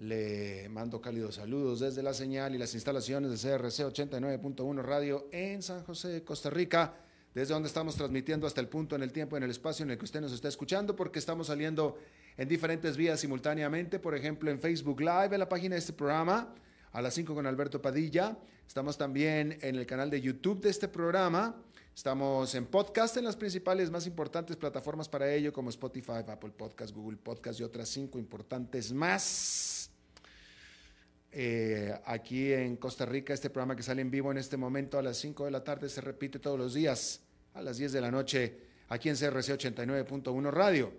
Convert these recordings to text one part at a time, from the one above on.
Le mando cálidos saludos desde la señal y las instalaciones de CRC 89.1 Radio en San José, Costa Rica, desde donde estamos transmitiendo hasta el punto en el tiempo, en el espacio en el que usted nos está escuchando, porque estamos saliendo en diferentes vías simultáneamente, por ejemplo en Facebook Live, en la página de este programa a las 5 con Alberto Padilla. Estamos también en el canal de YouTube de este programa. Estamos en podcast en las principales, más importantes plataformas para ello, como Spotify, Apple Podcast, Google Podcast y otras cinco importantes más. Eh, aquí en Costa Rica, este programa que sale en vivo en este momento a las 5 de la tarde se repite todos los días a las 10 de la noche aquí en CRC 89.1 Radio.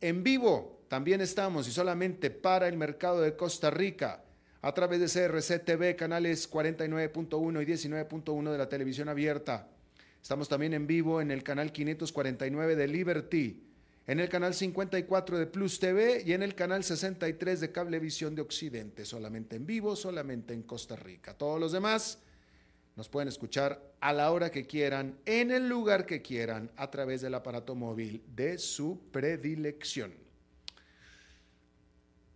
En vivo también estamos y solamente para el mercado de Costa Rica a través de CRC TV, canales 49.1 y 19.1 de la televisión abierta. Estamos también en vivo en el canal 549 de Liberty, en el canal 54 de Plus TV y en el canal 63 de Cablevisión de Occidente, solamente en vivo, solamente en Costa Rica. Todos los demás nos pueden escuchar a la hora que quieran, en el lugar que quieran, a través del aparato móvil de su predilección.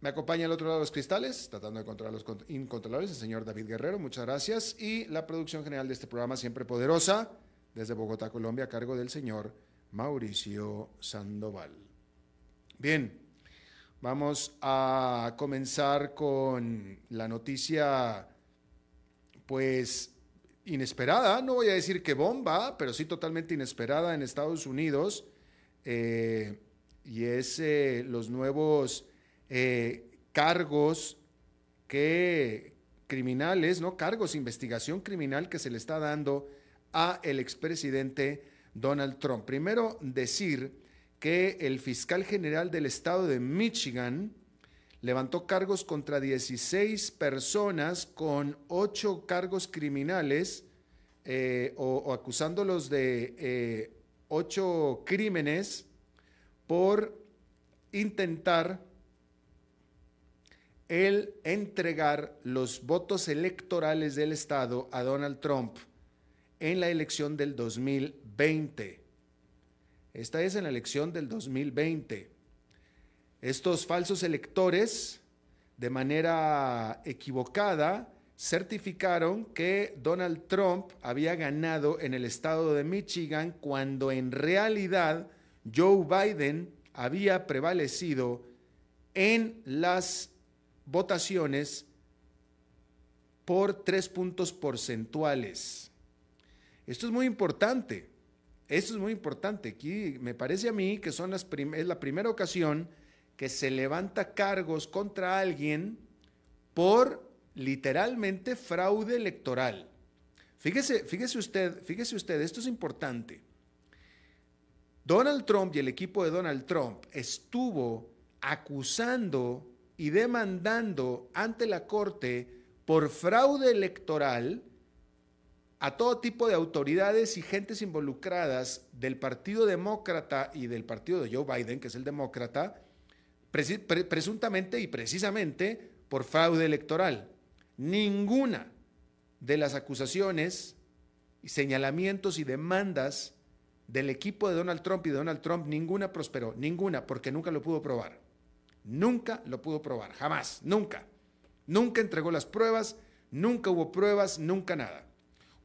Me acompaña al otro lado de los cristales, tratando de controlar los incontrolables, el señor David Guerrero, muchas gracias. Y la producción general de este programa, siempre poderosa, desde Bogotá, Colombia, a cargo del señor Mauricio Sandoval. Bien, vamos a comenzar con la noticia, pues, inesperada, no voy a decir que bomba, pero sí totalmente inesperada en Estados Unidos, eh, y es eh, los nuevos eh, cargos que criminales, ¿no? Cargos investigación criminal que se le está dando a el expresidente Donald Trump. Primero decir que el fiscal general del estado de Michigan levantó cargos contra 16 personas con 8 cargos criminales eh, o, acusándolos de eh, 8 crímenes por intentar el entregar los votos electorales del Estado a Donald Trump en la elección del 2020. Esta es en la elección del 2020. Estos falsos electores, de manera equivocada, certificaron que Donald Trump había ganado en el estado de Michigan cuando en realidad Joe Biden había prevalecido en las votaciones por tres puntos porcentuales. Esto es muy importante. Esto es muy importante. Aquí me parece a mí que es la primera ocasión que se levanta cargos contra alguien por literalmente fraude electoral. Fíjese, fíjese usted, fíjese usted, esto es importante. Donald Trump y el equipo de Donald Trump estuvo acusando y demandando ante la Corte por fraude electoral a todo tipo de autoridades y gentes involucradas del Partido Demócrata y del partido de Joe Biden, que es el demócrata, presuntamente y precisamente por fraude electoral. Ninguna de las acusaciones, señalamientos y demandas del equipo de Donald Trump y de Donald Trump, ninguna prosperó, ninguna, porque nunca lo pudo probar. Nunca lo pudo probar, jamás, nunca. Nunca entregó las pruebas, Nunca hubo pruebas, nunca nada.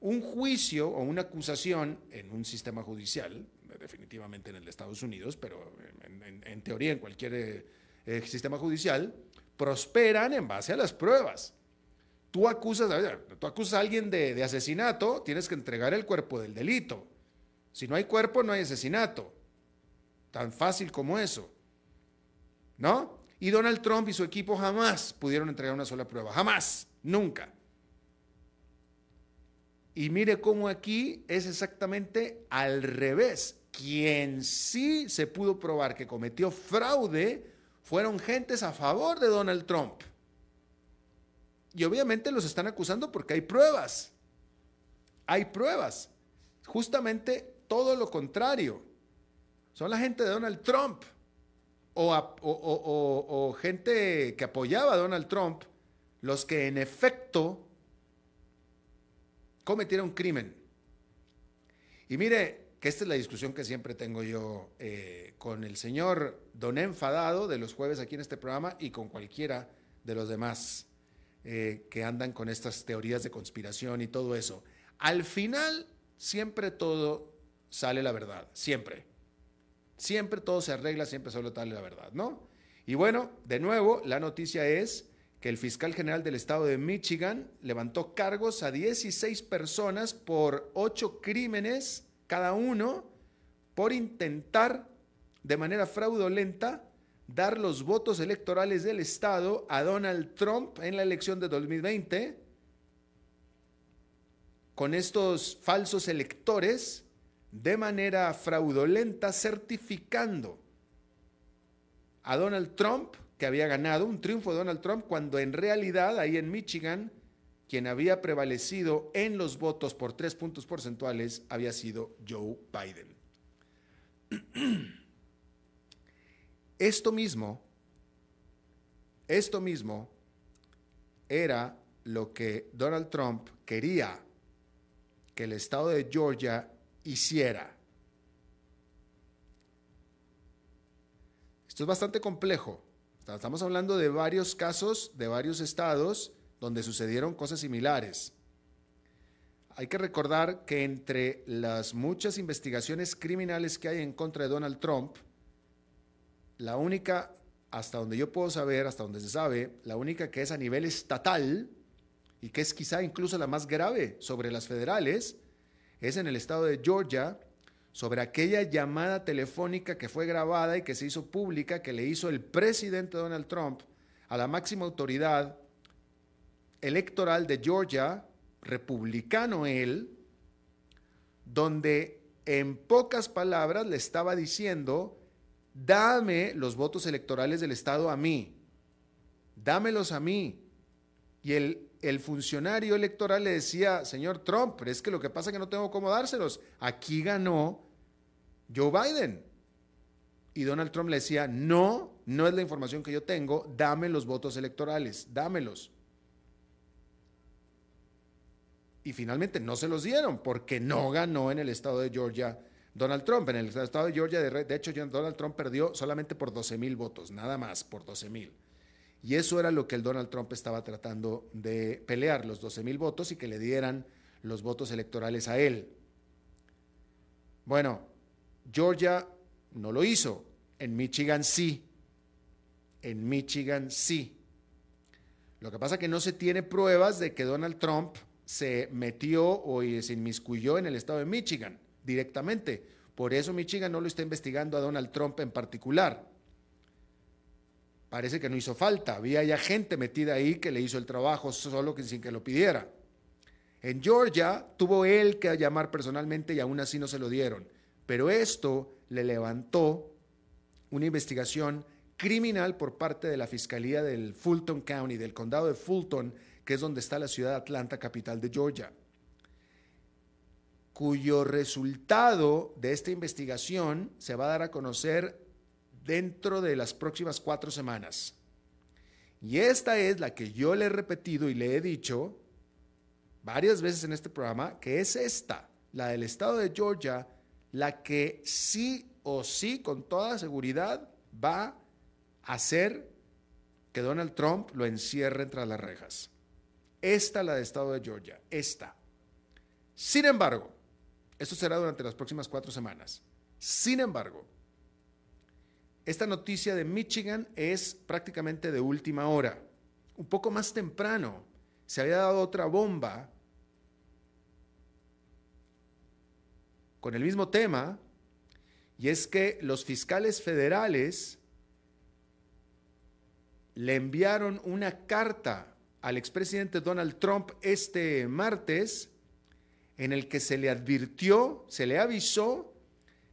Un juicio o una acusación en un sistema judicial, definitivamente en el de Estados Unidos, pero en, teoría en cualquier eh, eh, sistema judicial, prosperan en base a las pruebas. Tú acusas, tú acusas a alguien de, de asesinato, tienes que entregar el cuerpo del delito. Si no hay cuerpo, no hay asesinato. Tan fácil como eso. ¿No? Y Donald Trump y su equipo jamás pudieron entregar una sola prueba. Jamás. Nunca. Y mire cómo aquí es exactamente al revés. Quien sí se pudo probar que cometió fraude fueron gentes a favor de Donald Trump. Y obviamente los están acusando porque hay pruebas. Hay pruebas. Justamente todo lo contrario. Son la gente de Donald Trump o, gente que apoyaba a Donald Trump los que en efecto cometieron crimen. Y mire que esta es la discusión que siempre tengo yo eh, con el señor Don Enfadado de los jueves aquí en este programa y con cualquiera de los demás eh, que andan con estas teorías de conspiración y todo eso. Al final, siempre todo sale la verdad, siempre. Siempre todo se arregla, siempre solo sale la verdad, ¿no? Y bueno, de nuevo, la noticia es que el fiscal general del estado de Michigan levantó cargos a 16 personas por 8 crímenes cada uno por intentar de manera fraudulenta dar los votos electorales del estado a Donald Trump en la elección de 2020 con estos falsos electores de manera fraudulenta certificando a Donald Trump que había ganado un triunfo de Donald Trump cuando en realidad ahí en Michigan quien había prevalecido en los votos por tres puntos porcentuales había sido Joe Biden. Esto mismo, esto mismo era lo que Donald Trump quería que el estado de Georgia hiciera. Esto es bastante complejo. Estamos hablando de varios casos, de varios estados donde sucedieron cosas similares. Hay que recordar que entre las muchas investigaciones criminales que hay en contra de Donald Trump, la única, hasta donde yo puedo saber, hasta donde se sabe, la única que es a nivel estatal y que es quizá incluso la más grave sobre las federales, es en el estado de Georgia sobre aquella llamada telefónica que fue grabada y que se hizo pública, que le hizo el presidente Donald Trump a la máxima autoridad electoral de Georgia, republicano él, donde en pocas palabras le estaba diciendo, dame los votos electorales del Estado a mí, dámelos a mí. Y el el funcionario electoral le decía, señor Trump, pero es que lo que pasa es que no tengo cómo dárselos. Aquí ganó Joe Biden. Y Donald Trump le decía, no, no es la información que yo tengo, dame los votos electorales, dámelos. Y finalmente no se los dieron porque no ganó en el estado de Georgia Donald Trump. En el estado de Georgia, de, hecho, Donald Trump perdió solamente por 12 mil votos, nada más, por 12 mil. Y eso era lo que el Donald Trump estaba tratando de pelear, los 12 mil votos y que le dieran los votos electorales a él. Bueno, Georgia no lo hizo, en Michigan sí, en Michigan sí. Lo que pasa es que no se tiene pruebas de que Donald Trump se metió o se inmiscuyó en el estado de Michigan directamente. Por eso Michigan no lo está investigando a Donald Trump en particular parece que no hizo falta. Había ya gente metida ahí que le hizo el trabajo solo que sin que lo pidiera. En Georgia tuvo él que llamar personalmente y aún así no se lo dieron. Pero esto le levantó una investigación criminal por parte de la Fiscalía del Fulton County, del condado de Fulton, que es donde está la ciudad de Atlanta, capital de Georgia, cuyo resultado de esta investigación se va a dar a conocer dentro de las próximas cuatro semanas. Y esta es la que yo le he repetido y le he dicho varias veces en este programa, que es esta, la del estado de Georgia, la que sí o sí, con toda seguridad, va a hacer que Donald Trump lo encierre entre las rejas. Esta, la de Estado de Georgia. Esta. Sin embargo, esto será durante las próximas cuatro semanas. Sin embargo, esta noticia de Michigan es prácticamente de última hora. Un poco más temprano se había dado otra bomba con el mismo tema, y es que los fiscales federales le enviaron una carta al expresidente Donald Trump este martes en el que se le advirtió, se le avisó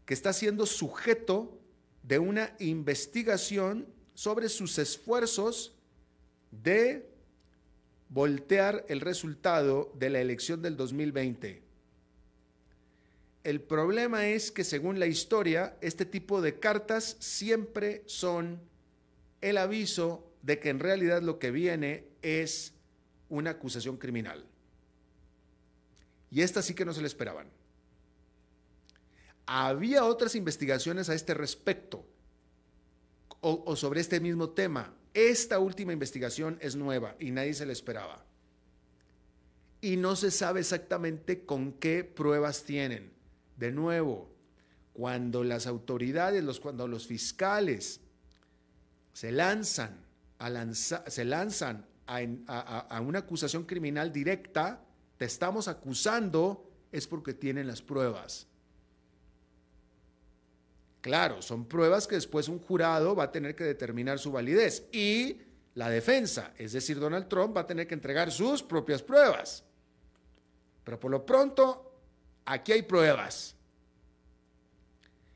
que está siendo sujeto de una investigación sobre sus esfuerzos de voltear el resultado de la elección del 2020. El problema es que según la historia, este tipo de cartas siempre son el aviso de que en realidad lo que viene es una acusación criminal. Y esta sí que no se le esperaban. Había otras investigaciones a este respecto o, sobre este mismo tema. Esta última investigación es nueva y nadie se le esperaba. Y no se sabe exactamente con qué pruebas tienen. De nuevo, cuando las autoridades, los, cuando los fiscales se lanzan a, se lanzan a una acusación criminal directa, te estamos acusando, es porque tienen las pruebas. Claro, son pruebas que después un jurado va a tener que determinar su validez y la defensa, es decir, Donald Trump va a tener que entregar sus propias pruebas. Pero por lo pronto, aquí hay pruebas.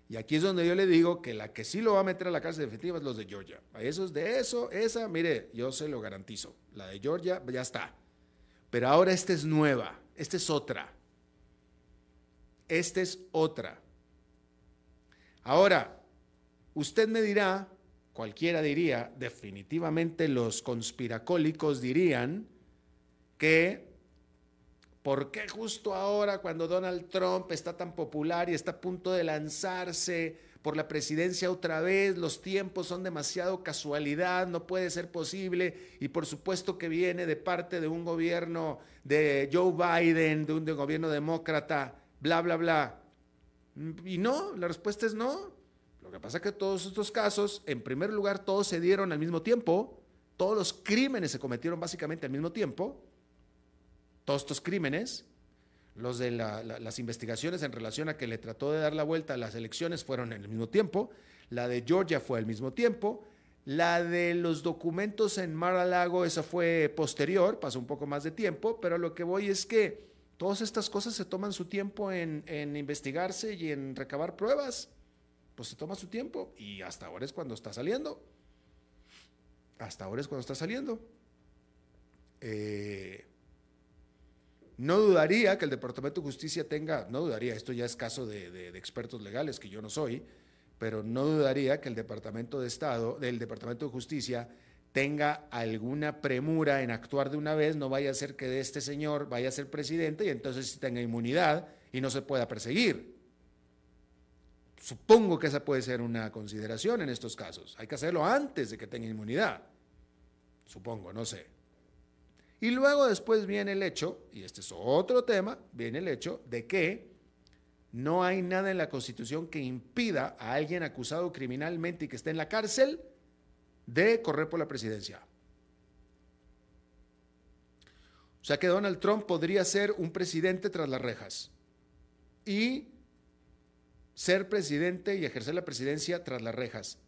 Y aquí es donde yo le digo que la que sí lo va a meter a la cárcel definitiva es los de Georgia. Eso es de eso, esa, mire, yo se lo garantizo. La de Georgia ya está. Pero ahora esta es nueva, esta es otra. Esta es otra. Ahora, usted me dirá, cualquiera diría, definitivamente los conspiracólicos dirían que ¿por qué justo ahora cuando Donald Trump está tan popular y está a punto de lanzarse por la presidencia otra vez, los tiempos son demasiado casualidad, no puede ser posible y por supuesto que viene de parte de un gobierno de Joe Biden, de un, gobierno demócrata, bla, bla, bla? Y no, la respuesta es no. Lo que pasa es que todos estos casos, en primer lugar, todos se dieron al mismo tiempo, todos los crímenes se cometieron básicamente al mismo tiempo, todos estos crímenes, los de las investigaciones en relación a que le trató de dar la vuelta a las elecciones fueron en el mismo tiempo, la de Georgia fue al mismo tiempo, la de los documentos en Mar-a-Lago, esa fue posterior, pasó un poco más de tiempo, pero lo que voy es que Todas estas cosas se toman su tiempo en, investigarse y en recabar pruebas. Pues se toma su tiempo y hasta ahora es cuando está saliendo. Hasta ahora es cuando está saliendo. Eh, no dudaría que el Departamento de Justicia tenga, no dudaría, esto ya es caso de, expertos legales, que yo no soy, pero no dudaría que el Departamento de Estado, del Departamento de Justicia, tenga alguna premura en actuar de una vez, no vaya a ser que de este señor vaya a ser presidente y entonces tenga inmunidad y no se pueda perseguir. Supongo que esa puede ser una consideración en estos casos. Hay que hacerlo antes de que tenga inmunidad. Supongo, no sé. Y luego después viene el hecho, y este es otro tema, viene el hecho de que no hay nada en la Constitución que impida a alguien acusado criminalmente y que esté en la cárcel de correr por la presidencia. O sea que Donald Trump podría ser un presidente tras las rejas y ser presidente y ejercer la presidencia tras las rejas.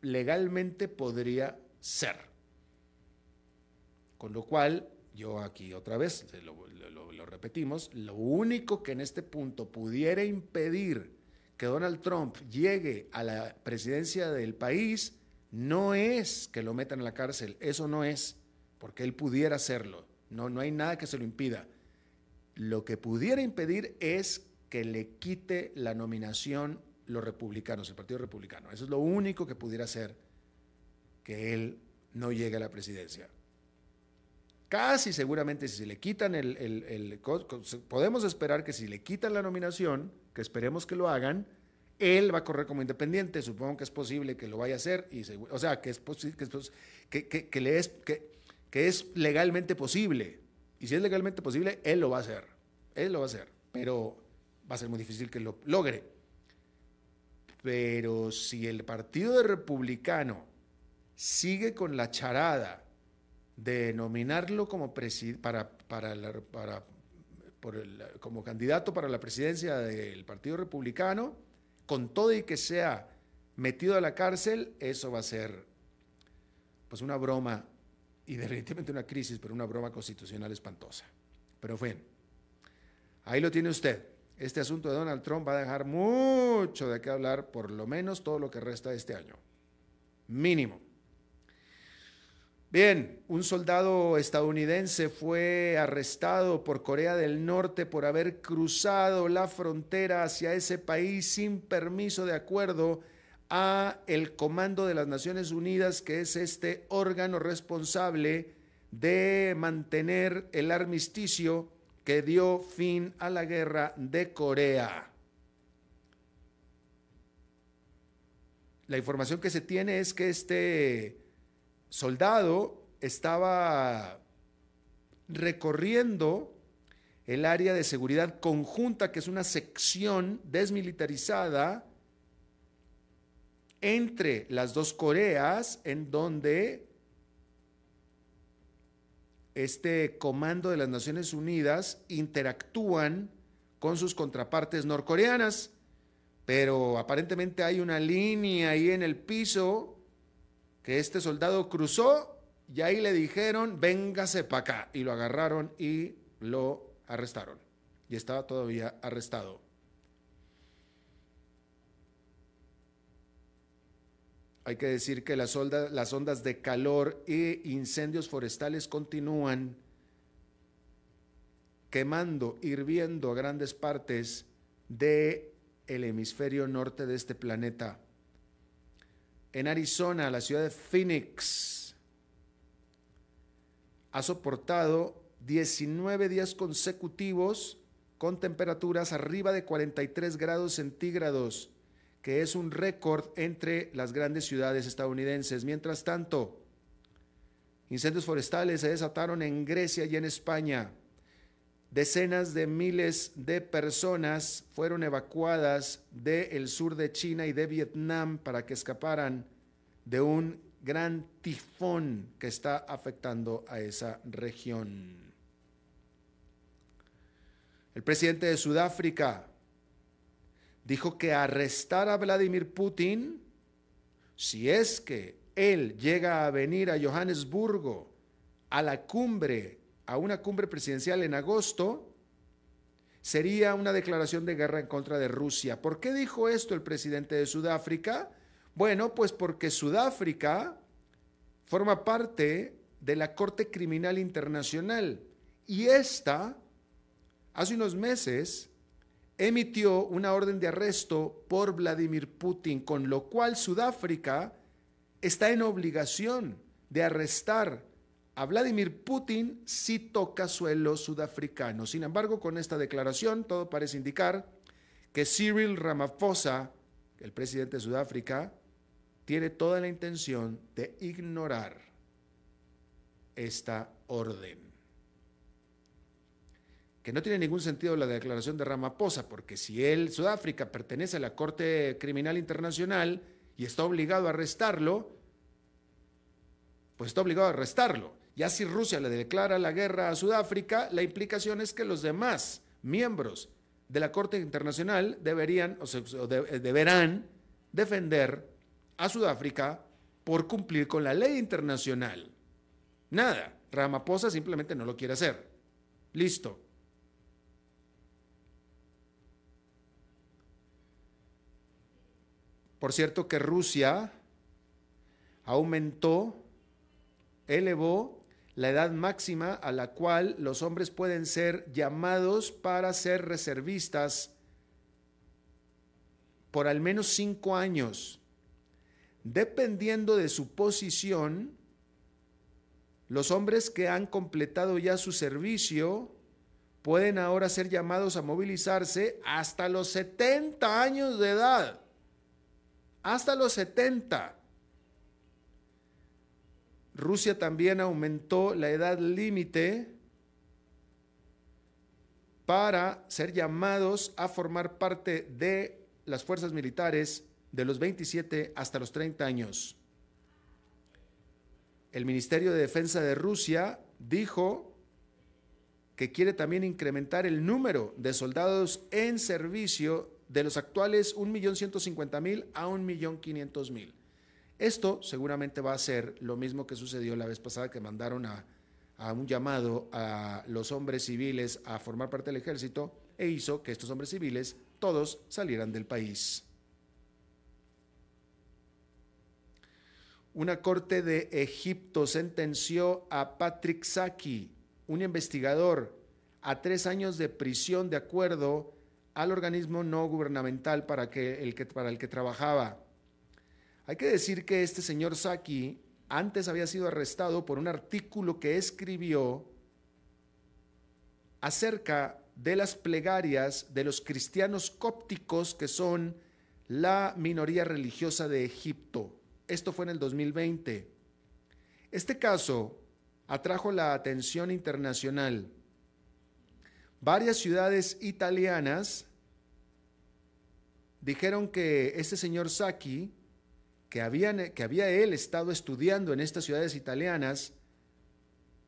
Legalmente podría ser. Con lo cual, yo aquí otra vez, lo, repetimos, lo único que en este punto pudiera impedir que Donald Trump llegue a la presidencia del país no es que lo metan en la cárcel, eso no es, porque él pudiera hacerlo. No, no hay nada que se lo impida. Lo que pudiera impedir es que le quite la nominación los republicanos, el Partido Republicano. Eso es lo único que pudiera hacer que él no llegue a la presidencia. Casi seguramente si se le quitan el, podemos esperar que si le quitan la nominación, que esperemos que lo hagan, él va a correr como independiente, supongo que es posible que lo vaya a hacer, o sea, que es, que, que, le es, que, que es legalmente posible, Y si es legalmente posible, él lo va a hacer. Él lo va a hacer. Pero va a ser muy difícil que lo logre. Pero si el Partido Republicano sigue con la charada de nominarlo como, para, para, para como candidato para la presidencia del Partido Republicano, con todo y que sea metido a la cárcel, eso va a ser pues una broma y definitivamente una crisis, pero una broma constitucional espantosa. Pero fue, ahí lo tiene usted. Este asunto de Donald Trump va a dejar mucho de qué hablar, por lo menos todo lo que resta de este año. Mínimo. Bien, un soldado estadounidense fue arrestado por Corea del Norte por haber cruzado la frontera hacia ese país sin permiso de acuerdo a el Comando de las Naciones Unidas, que es este órgano responsable de mantener el armisticio que dio fin a la guerra de Corea. La información que se tiene es que este soldado estaba recorriendo el área de seguridad conjunta, que es una sección desmilitarizada entre las dos Coreas, en donde este comando de las Naciones Unidas interactúan con sus contrapartes norcoreanas, pero aparentemente hay una línea ahí en el piso que este soldado cruzó y ahí le dijeron, véngase para acá, y lo agarraron y lo arrestaron. Y estaba todavía arrestado. Hay que decir que las, ondas de calor e incendios forestales continúan quemando, hirviendo a grandes partes del el hemisferio norte de este planeta. En Arizona, la ciudad de Phoenix ha soportado 19 días consecutivos con temperaturas arriba de 43 grados centígrados que es un récord entre las grandes ciudades estadounidenses. Mientras tanto, incendios forestales se desataron en Grecia y en España. Decenas de miles de personas fueron evacuadas del sur de China y de Vietnam para que escaparan de un gran tifón que está afectando a esa región. El presidente de Sudáfrica, dijo que arrestar a Vladimir Putin, si es que él llega a venir a Johannesburgo a la cumbre, a una cumbre presidencial en agosto, sería una declaración de guerra en contra de Rusia. ¿Por qué dijo esto el presidente de Sudáfrica? Bueno, pues porque Sudáfrica forma parte de la Corte Criminal Internacional y esta, hace unos meses, emitió una orden de arresto por Vladimir Putin, con lo cual Sudáfrica está en obligación de arrestar a Vladimir Putin si toca suelo sudafricano. Sin embargo, con esta declaración todo parece indicar que Cyril Ramaphosa, el presidente de Sudáfrica, tiene toda la intención de ignorar esta orden que no tiene ningún sentido la declaración de Ramaphosa, porque si él, Sudáfrica, pertenece a la Corte Criminal Internacional y está obligado a arrestarlo, pues está obligado a arrestarlo. Ya si Rusia le declara la guerra a Sudáfrica, la implicación es que los demás miembros de la Corte Internacional deberían o, deberán defender a Sudáfrica por cumplir con la ley internacional. Nada, Ramaphosa simplemente no lo quiere hacer. Listo. Por cierto que Rusia aumentó, elevó la edad máxima a la cual los hombres pueden ser llamados para ser reservistas por al menos cinco años. Dependiendo de su posición, los hombres que han completado ya su servicio pueden ahora ser llamados a movilizarse hasta los 70 años de edad hasta los 70. Rusia también aumentó la edad límite para ser llamados a formar parte de las fuerzas militares de los 27 hasta los 30 años. El Ministerio de Defensa de Rusia dijo que quiere también incrementar el número de soldados en servicio de los actuales 1.150.000 a 1.500.000. Esto seguramente va a ser lo mismo que sucedió la vez pasada que mandaron a, un llamado a los hombres civiles a formar parte del ejército e hizo que estos hombres civiles todos salieran del país. Una corte de Egipto sentenció a Patrick Saki, un investigador, a tres años de prisión de acuerdo al organismo no gubernamental para, que, el que, para el que trabajaba. Hay que decir que este señor Saki antes había sido arrestado por un artículo que escribió acerca de las plegarias de los cristianos cópticos que son la minoría religiosa de Egipto. Esto fue en el 2020. Este caso atrajo la atención internacional. Varias ciudades italianas dijeron que este señor Saki, que, que había él estado estudiando en estas ciudades italianas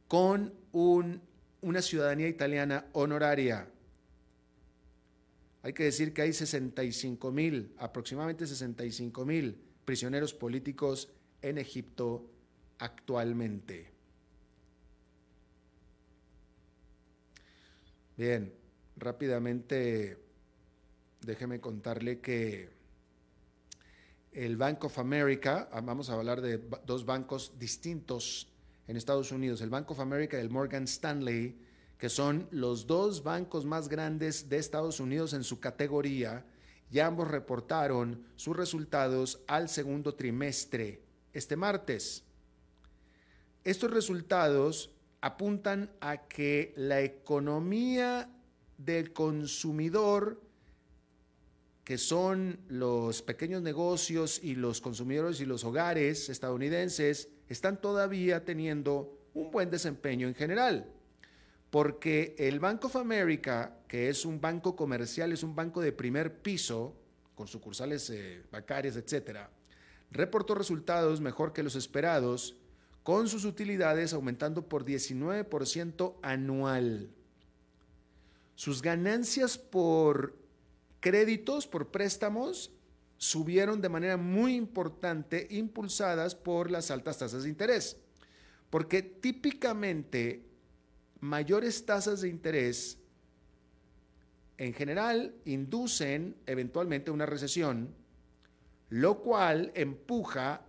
con un, una ciudadanía italiana honoraria. Hay que decir que hay 65 mil, aproximadamente 65 mil prisioneros políticos en Egipto actualmente. Bien, rápidamente déjeme contarle que el Bank of America, ah, vamos a hablar de dos bancos distintos en Estados Unidos, el Bank of America y el Morgan Stanley, que son los dos bancos más grandes de Estados Unidos en su categoría, y ambos reportaron sus resultados al segundo trimestre este martes. Estos resultados apuntan a que la economía del consumidor, que son los pequeños negocios y los consumidores y los hogares estadounidenses, están todavía teniendo un buen desempeño en general porque el Bank of America, que es un banco comercial, es un banco de primer piso, con sucursales eh, bancarias, etcétera, reportó resultados mejor que los esperados, con sus utilidades aumentando por 19% anual. Sus ganancias por créditos, por préstamos, subieron de manera muy importante, impulsadas por las altas tasas de interés. Porque típicamente mayores tasas de interés en general inducen eventualmente una recesión, lo cual empuja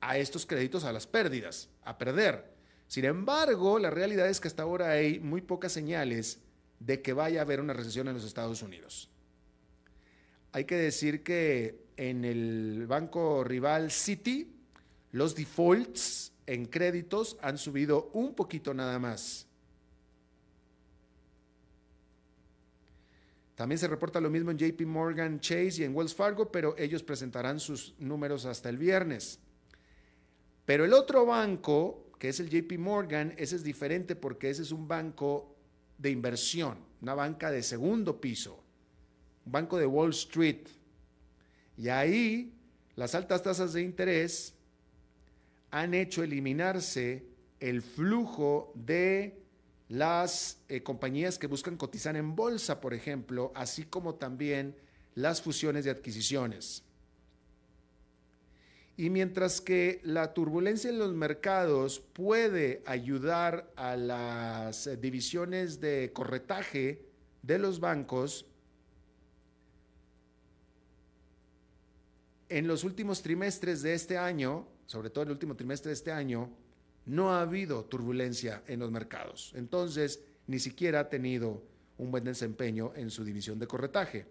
a estos créditos a las pérdidas, a perder. Sin embargo, la realidad es que hasta ahora hay muy pocas señales de que vaya a haber una recesión en los Estados Unidos. Hay que decir que en el banco rival Citi, los defaults en créditos han subido un poquito nada más. También se reporta lo mismo en JP Morgan Chase y en Wells Fargo, pero ellos presentarán sus números hasta el viernes. Pero el otro banco, que es el JP Morgan, ese es diferente porque ese es un banco de inversión, una banca de segundo piso, un banco de Wall Street. Y ahí las altas tasas de interés han hecho eliminarse el flujo de las eh, compañías que buscan cotizar en bolsa, por ejemplo, así como también las fusiones de adquisiciones. Y mientras que la turbulencia en los mercados puede ayudar a las eh, divisiones de corretaje de los bancos, en los últimos trimestres de este año, sobre todo en el último trimestre de este año, no ha habido turbulencia en los mercados. Entonces, ni siquiera ha tenido un buen desempeño en su división de corretaje.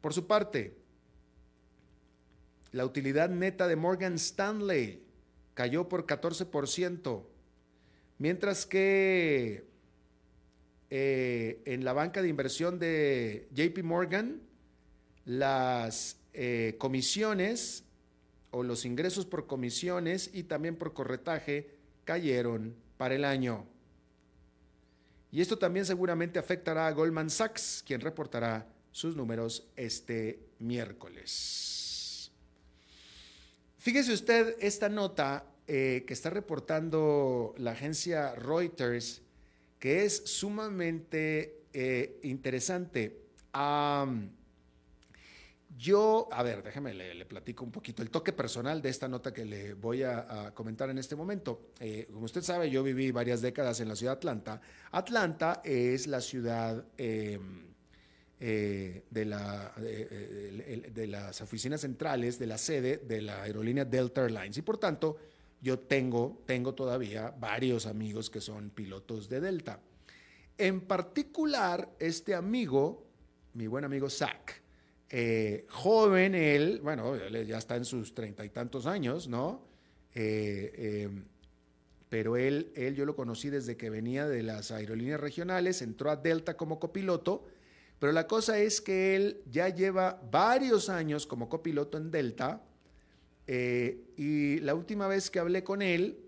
Por su parte, la utilidad neta de Morgan Stanley cayó por 14%, mientras que eh, en la banca de inversión de JP Morgan, las eh, comisiones o los ingresos por comisiones y también por corretaje cayeron para el año. Y esto también seguramente afectará a Goldman Sachs, quien reportará sus números este miércoles. Fíjese usted esta nota eh, que está reportando la agencia Reuters, que es sumamente eh, interesante. yo, a ver, déjeme, le, platico un poquito el toque personal de esta nota que le voy a, comentar en este momento. Eh, como usted sabe, yo viví varias décadas en la ciudad de Atlanta. Atlanta es la ciudad em, de, la, de, las oficinas centrales de la sede de la aerolínea Delta Airlines y por tanto yo tengo, tengo todavía varios amigos que son pilotos de Delta. En particular, este amigo, mi buen amigo Zach, eh, joven él, bueno, ya está en sus treinta y tantos años, ¿no? Eh, pero él, él yo lo conocí desde que venía de las aerolíneas regionales, entró a Delta como copiloto, pero la cosa es que él ya lleva varios años como copiloto en Delta, eh, y la última vez que hablé con él,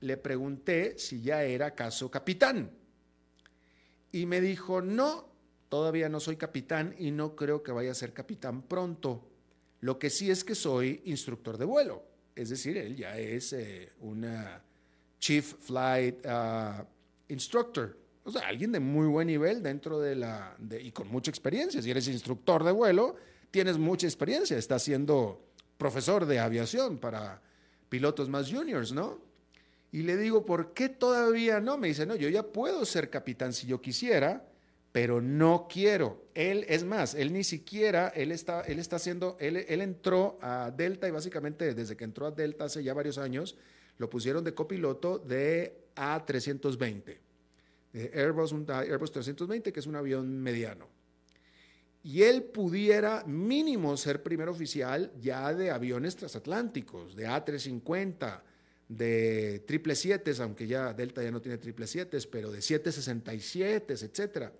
le pregunté si ya era acaso capitán. Y me dijo, no, todavía no soy capitán y no creo que vaya a ser capitán pronto. Lo que sí es que soy instructor de vuelo. Es decir, él ya es eh, una Chief Flight uh, Instructor. O sea, alguien de muy buen nivel dentro de la... y con mucha experiencia. Si eres instructor de vuelo, tienes mucha experiencia. Está haciendo profesor de aviación para pilotos más juniors, ¿no? Y le digo, ¿por qué todavía no? Me dice, no, yo ya puedo ser capitán si yo quisiera, pero no quiero. Él, es más, él ni siquiera, él está, él está haciendo, él, él entró a Delta y básicamente desde que entró a Delta hace ya varios años, lo pusieron de copiloto de A320, Airbus, un Airbus 320, que es un avión mediano y él pudiera mínimo ser primer oficial ya de aviones transatlánticos, de A350, de 777, aunque ya Delta ya no tiene 777, pero de 767, etcétera.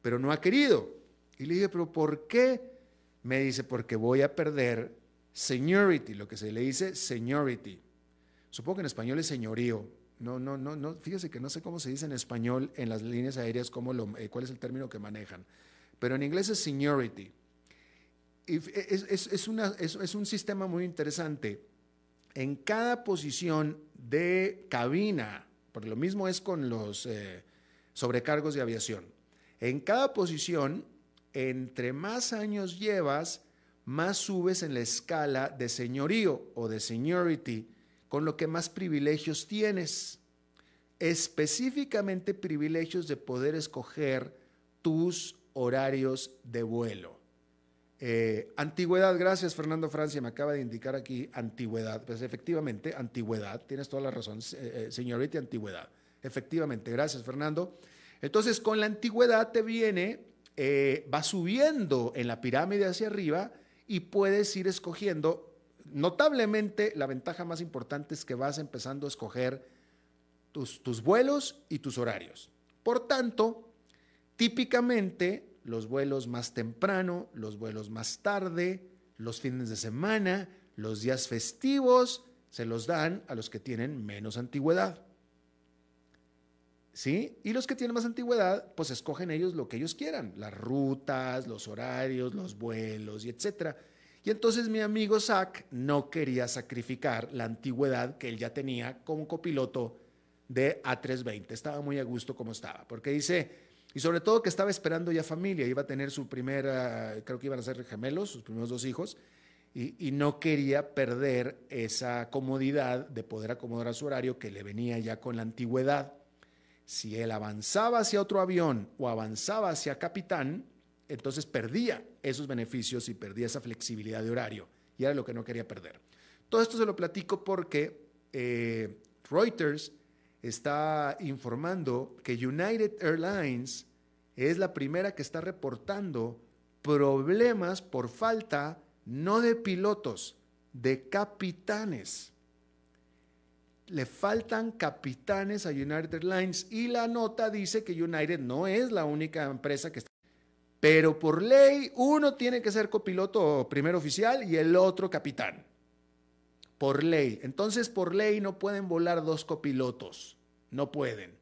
Pero no ha querido. Y le dije, ¿pero por qué? Me dice, porque voy a perder seniority, lo que se le dice seniority. Supongo que en español es señorío. No, no, no, no. Fíjese que no sé cómo se dice en español en las líneas aéreas, cómo lo, eh, cuál es el término que manejan pero en inglés es seniority. es, una, es, un sistema muy interesante. En cada posición de cabina, porque lo mismo es con los eh, sobrecargos de aviación, en cada posición, entre más años llevas, más subes en la escala de señorío o de seniority, con lo que más privilegios tienes. Específicamente privilegios de poder escoger tus horarios de vuelo. Eh, antigüedad, gracias Fernando Francia, me acaba de indicar aquí antigüedad. Pues efectivamente, antigüedad, tienes toda la razón, eh, eh, señorita antigüedad. Efectivamente, gracias Fernando. Entonces, con la antigüedad te viene, va subiendo en la pirámide hacia arriba y puedes ir escogiendo. Notablemente, la ventaja más importante es que vas empezando a escoger tus, vuelos y tus horarios. Por tanto, Típicamente los vuelos más temprano, los vuelos más tarde, los fines de semana, los días festivos, se los dan a los que tienen menos antigüedad. ¿Sí? Y los que tienen más antigüedad, pues escogen ellos lo que ellos quieran, las rutas, los horarios, los vuelos y etcétera. Y entonces mi amigo Zach no quería sacrificar la antigüedad que él ya tenía como copiloto de A320. Estaba muy a gusto como estaba, porque dice, y sobre todo que estaba esperando ya familia, iba a tener su primera, creo que iban a ser gemelos, sus primeros dos hijos, y, no quería perder esa comodidad de poder acomodar a su horario que le venía ya con la antigüedad. Si él avanzaba hacia otro avión o avanzaba hacia capitán, entonces perdía esos beneficios y perdía esa flexibilidad de horario. Y era lo que no quería perder. Todo esto se lo platico porque eh, Reuters está informando que United Airlines es la primera que está reportando problemas por falta no de pilotos, de capitanes. Le faltan capitanes a United Airlines y la nota dice que United no es la única empresa que está. Pero por ley uno tiene que ser copiloto primer oficial y el otro capitán por ley. Entonces, por ley no pueden volar dos copilotos, no pueden.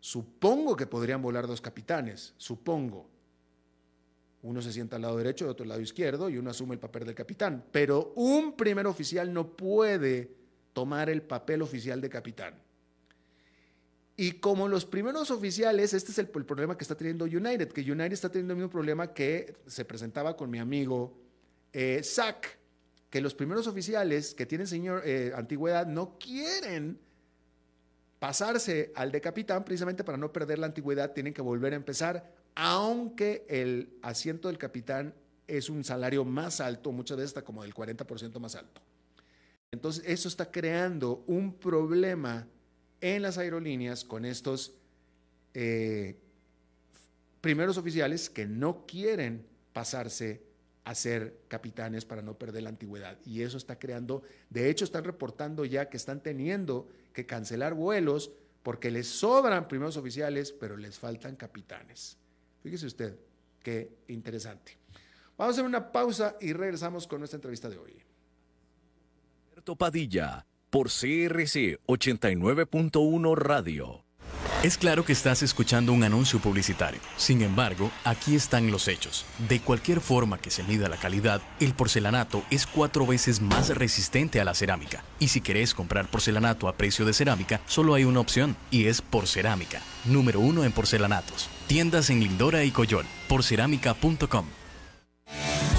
Supongo que podrían volar dos capitanes, supongo. Uno se sienta al lado derecho y otro al lado izquierdo y uno asume el papel del capitán. Pero un primer oficial no puede tomar el papel oficial de capitán. Y como los primeros oficiales, este es el, problema que está teniendo United, que United está teniendo el mismo problema que se presentaba con mi amigo eh, Zach, que los primeros oficiales que tienen señor eh, antigüedad no quieren pasarse al de capitán precisamente para no perder la antigüedad, tienen que volver a empezar, aunque el asiento del capitán es un salario más alto, muchas veces está como del 40% más alto. Entonces, eso está creando un problema en las aerolíneas con estos eh, primeros oficiales que no quieren pasarse a ser capitanes para no perder la antigüedad. Y eso está creando, de hecho están reportando ya que están teniendo que cancelar vuelos porque les sobran primeros oficiales, pero les faltan capitanes. Fíjese usted, qué interesante. Vamos a hacer una pausa y regresamos con nuestra entrevista de hoy. Alberto Padilla, por CRC 89.1 Radio. Es claro que estás escuchando un anuncio publicitario. Sin embargo, aquí están los hechos. De cualquier forma que se mida la calidad, el porcelanato es cuatro veces más resistente a la cerámica. Y si querés comprar porcelanato a precio de cerámica, solo hay una opción, y es Porcerámica, número uno en porcelanatos. Tiendas en Lindora y Coyol, porcerámica.com.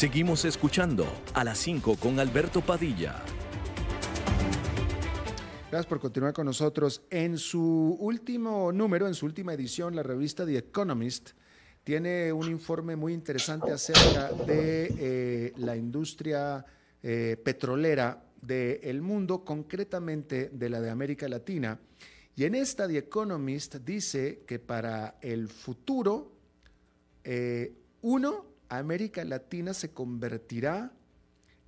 Seguimos escuchando a las 5 con Alberto Padilla. Gracias por continuar con nosotros. En su último número, en su última edición, la revista The Economist tiene un informe muy interesante acerca de eh, la industria eh, petrolera del mundo, concretamente de la de América Latina. Y en esta The Economist dice que para el futuro, eh, uno, América Latina se convertirá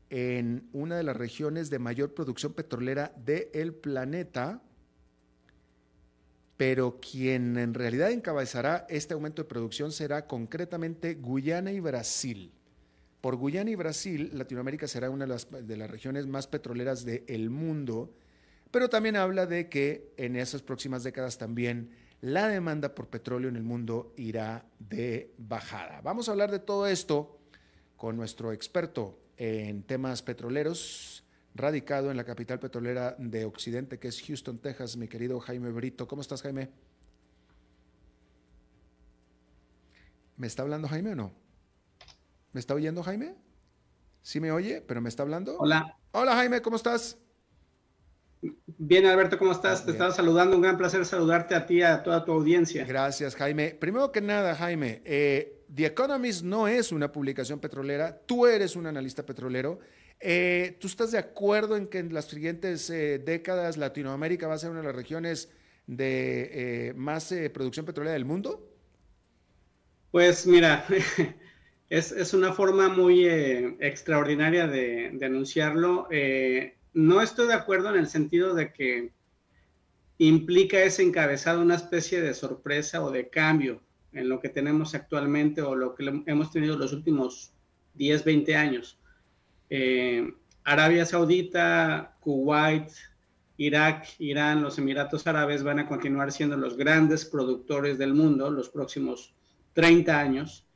en una de las regiones de mayor producción petrolera del planeta, pero quien en realidad encabezará este aumento de producción será concretamente Guyana y Brasil. Por Guyana y Brasil, Latinoamérica será una de las, regiones más petroleras del mundo, pero también habla de que en esas próximas décadas también la demanda por petróleo en el mundo irá de bajada. Vamos a hablar de todo esto con nuestro experto en temas petroleros, radicado en la capital petrolera de Occidente, que es Houston, Texas, mi querido Jaime Brito. ¿Cómo estás, Jaime? ¿Me está hablando Jaime o no? ¿Me está oyendo Jaime? ¿Sí me oye, pero me está hablando? Hola. Hola Jaime, ¿cómo estás? Bien, Alberto, ¿cómo estás? Te estaba saludando. Un gran placer saludarte a ti y a toda tu audiencia. Gracias, Jaime. Primero que nada, Jaime, eh, The Economist no es una publicación petrolera. Tú eres un analista petrolero. Eh, ¿Tú estás de acuerdo en que en las siguientes eh, décadas Latinoamérica va a ser una de las regiones de más producción petrolera del mundo? Pues mira, es, una forma muy extraordinaria de, de anunciarlo no estoy de acuerdo en el sentido de que implica ese encabezado una especie de sorpresa o de cambio en lo que tenemos actualmente o lo que hemos tenido los últimos 10, 20 años. Eh, Arabia Saudita, Kuwait, Irak, Irán, los Emiratos Árabes van a continuar siendo los grandes productores del mundo los próximos 30 años.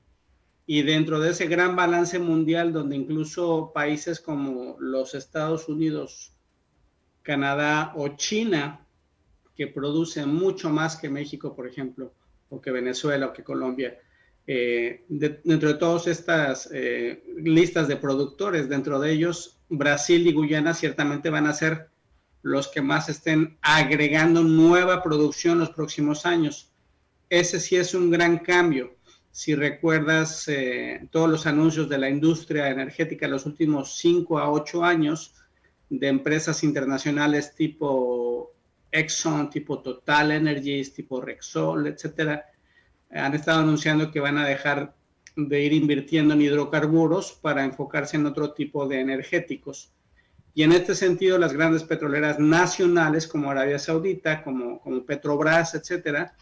Y dentro de ese gran balance mundial, donde incluso países como los Estados Unidos, Canadá o China, que producen mucho más que México, por ejemplo, o que Venezuela o que Colombia, eh, dentro de todas estas eh, listas de productores, dentro de ellos, Brasil y Guyana ciertamente van a ser los que más estén agregando nueva producción los próximos años. Ese sí es un gran cambio si recuerdas eh, todos los anuncios de la industria energética en los últimos cinco a ocho años, de empresas internacionales tipo Exxon, tipo Total Energies, tipo Rexol, etcétera, han estado anunciando que van a dejar de ir invirtiendo en hidrocarburos para enfocarse en otro tipo de energéticos. Y en este sentido, las grandes petroleras nacionales como Arabia Saudita, como, como Petrobras, etcétera,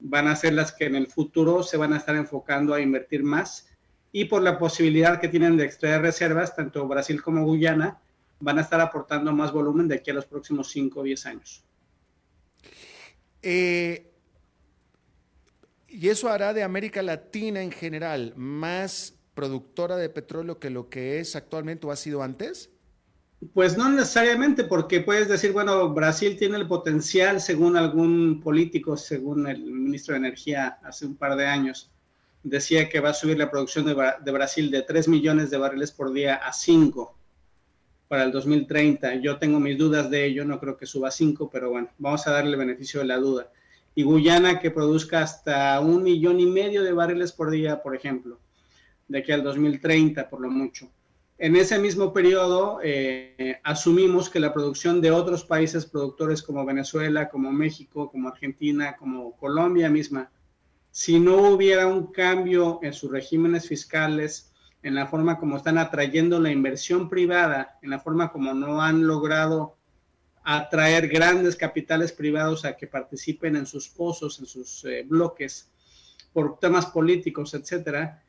van a ser las que en el futuro se van a estar enfocando a invertir más y por la posibilidad que tienen de extraer reservas, tanto Brasil como Guyana, van a estar aportando más volumen de aquí a los próximos 5 o 10 años. Eh, ¿Y eso hará de América Latina en general más productora de petróleo que lo que es actualmente o ha sido antes? Pues no necesariamente, porque puedes decir, bueno, Brasil tiene el potencial, según algún político, según el ministro de Energía hace un par de años, decía que va a subir la producción de, Brasil de 3 millones de barriles por día a 5 para el 2030. Yo tengo mis dudas de ello, no creo que suba a 5, pero bueno, vamos a darle el beneficio de la duda. Y Guyana que produzca hasta un millón y medio de barriles por día, por ejemplo, de aquí al 2030, por lo mucho. En ese mismo periodo, eh, asumimos que la producción de otros países productores como Venezuela, como México, como Argentina, como Colombia misma, si no hubiera un cambio en sus regímenes fiscales, en la forma como están atrayendo la inversión privada, en la forma como no han logrado atraer grandes capitales privados a que participen en sus pozos, en sus eh, bloques, por temas políticos, etcétera,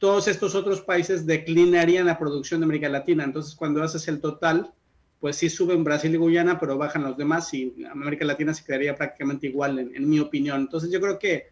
todos estos otros países declinarían la producción de América Latina. Entonces, cuando haces el total, pues sí suben Brasil y Guyana, pero bajan los demás y América Latina se quedaría prácticamente igual, en, mi opinión. Entonces, yo creo que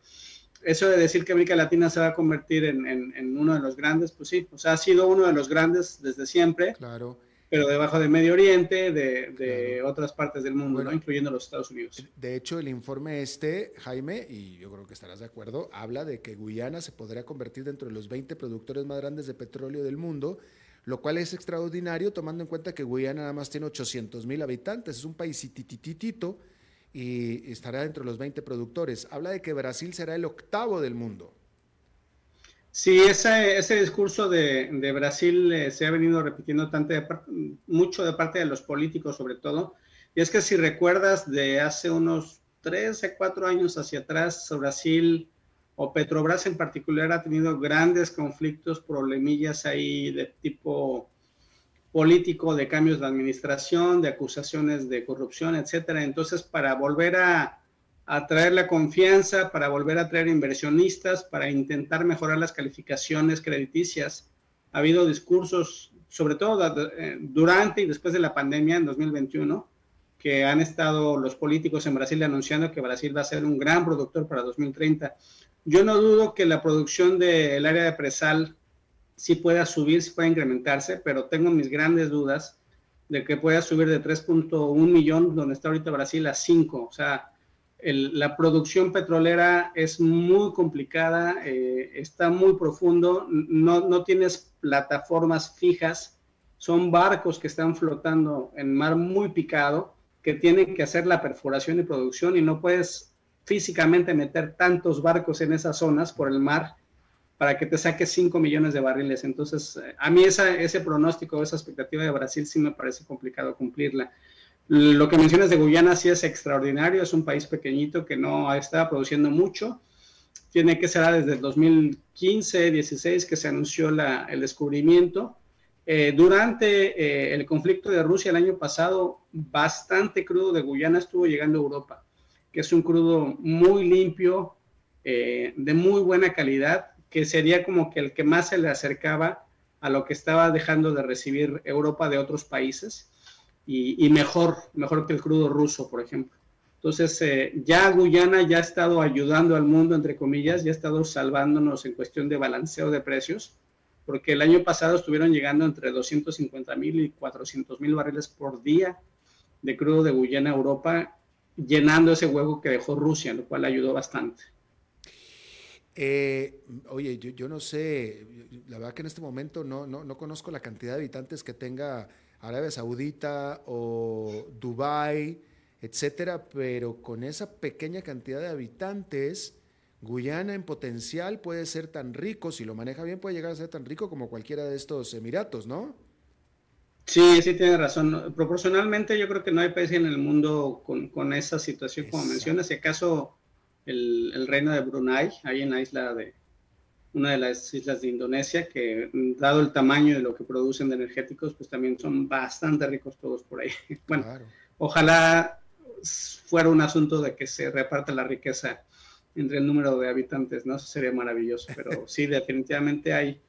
eso de decir que América Latina se va a convertir en, en, uno de los grandes, pues sí, o sea, ha sido uno de los grandes desde siempre. Claro pero debajo de Medio Oriente, de, otras partes del mundo, incluyendo los Estados Unidos. De hecho, el informe este, Jaime, y yo creo que estarás de acuerdo, habla de que Guyana se podría convertir dentro de los 20 productores más grandes de petróleo del mundo, lo cual es extraordinario tomando en cuenta que Guyana nada más tiene 800 mil habitantes, es un país titititito y estará dentro de los 20 productores. Habla de que Brasil será el octavo del mundo. Sí, ese, ese discurso de, de Brasil eh, se ha venido repitiendo tanto mucho de parte de los políticos sobre todo. Y es que si recuerdas de hace unos tres a cuatro años hacia atrás, Brasil o Petrobras en particular ha tenido grandes conflictos, problemillas ahí de tipo político, de cambios de administración, de acusaciones de corrupción, etcétera. Entonces, para volver a, atraer la confianza, para volver a atraer inversionistas, para intentar mejorar las calificaciones crediticias. Ha habido discursos, sobre todo eh, durante y después de la pandemia en 2021, que han estado los políticos en Brasil anunciando que Brasil va a ser un gran productor para 2030. Yo no dudo que la producción del área de presal sí pueda subir, sí pueda incrementarse, pero tengo mis grandes dudas de que pueda subir de 3.1 millón, donde está ahorita Brasil, a 5. O sea, la producción petrolera es muy complicada, eh, está muy profundo, no, no, tienes plataformas fijas, son barcos que están flotando en mar muy picado, que tienen que hacer la perforación y producción y no puedes físicamente meter tantos barcos en esas zonas por el mar para que te saques 5 millones de barriles. Entonces, eh, a mí ese pronóstico, esa expectativa de Brasil sí me parece complicado cumplirla. Lo que mencionas de Guyana sí es extraordinario, es un país pequeñito que no está produciendo mucho. Tiene que ser desde el 2015, 16 que se anunció el descubrimiento. Eh, durante eh, el conflicto de Rusia el año pasado, bastante crudo de Guyana estuvo llegando a Europa, que es un crudo muy limpio, eh, de muy buena calidad, que sería como que el que más se le acercaba a lo que estaba dejando de recibir Europa de otros países y, mejor, mejor que el crudo ruso, por ejemplo. Entonces, eh, ya Guyana ya ha estado ayudando al mundo, entre comillas, ya ha estado salvándonos en cuestión de balanceo de precios, porque el año pasado estuvieron llegando entre 250 mil y 400 mil barriles por día de crudo de Guyana a Europa, llenando ese hueco que dejó Rusia, lo cual ayudó bastante. Eh, oye, yo, yo, no sé, la verdad que en este momento no, no, no conozco la cantidad de habitantes que tenga Arabia Saudita o Dubái, etcétera, pero con esa pequeña cantidad de habitantes, Guyana en potencial puede ser tan rico, si lo maneja bien, puede llegar a ser tan rico como cualquiera de estos Emiratos, ¿no? Sí, sí tiene razón. Proporcionalmente yo creo que no hay país en el mundo con, esa situación como mencionas. Si acaso el, el, reino de Brunei, ahí en la isla de una de las islas de Indonesia, que dado el tamaño de lo que producen de energéticos, pues también son bastante ricos todos por ahí. Bueno, ojalá fuera un asunto de que se reparta la riqueza entre el número de habitantes, ¿no? Eso sería maravilloso, pero sí, definitivamente hay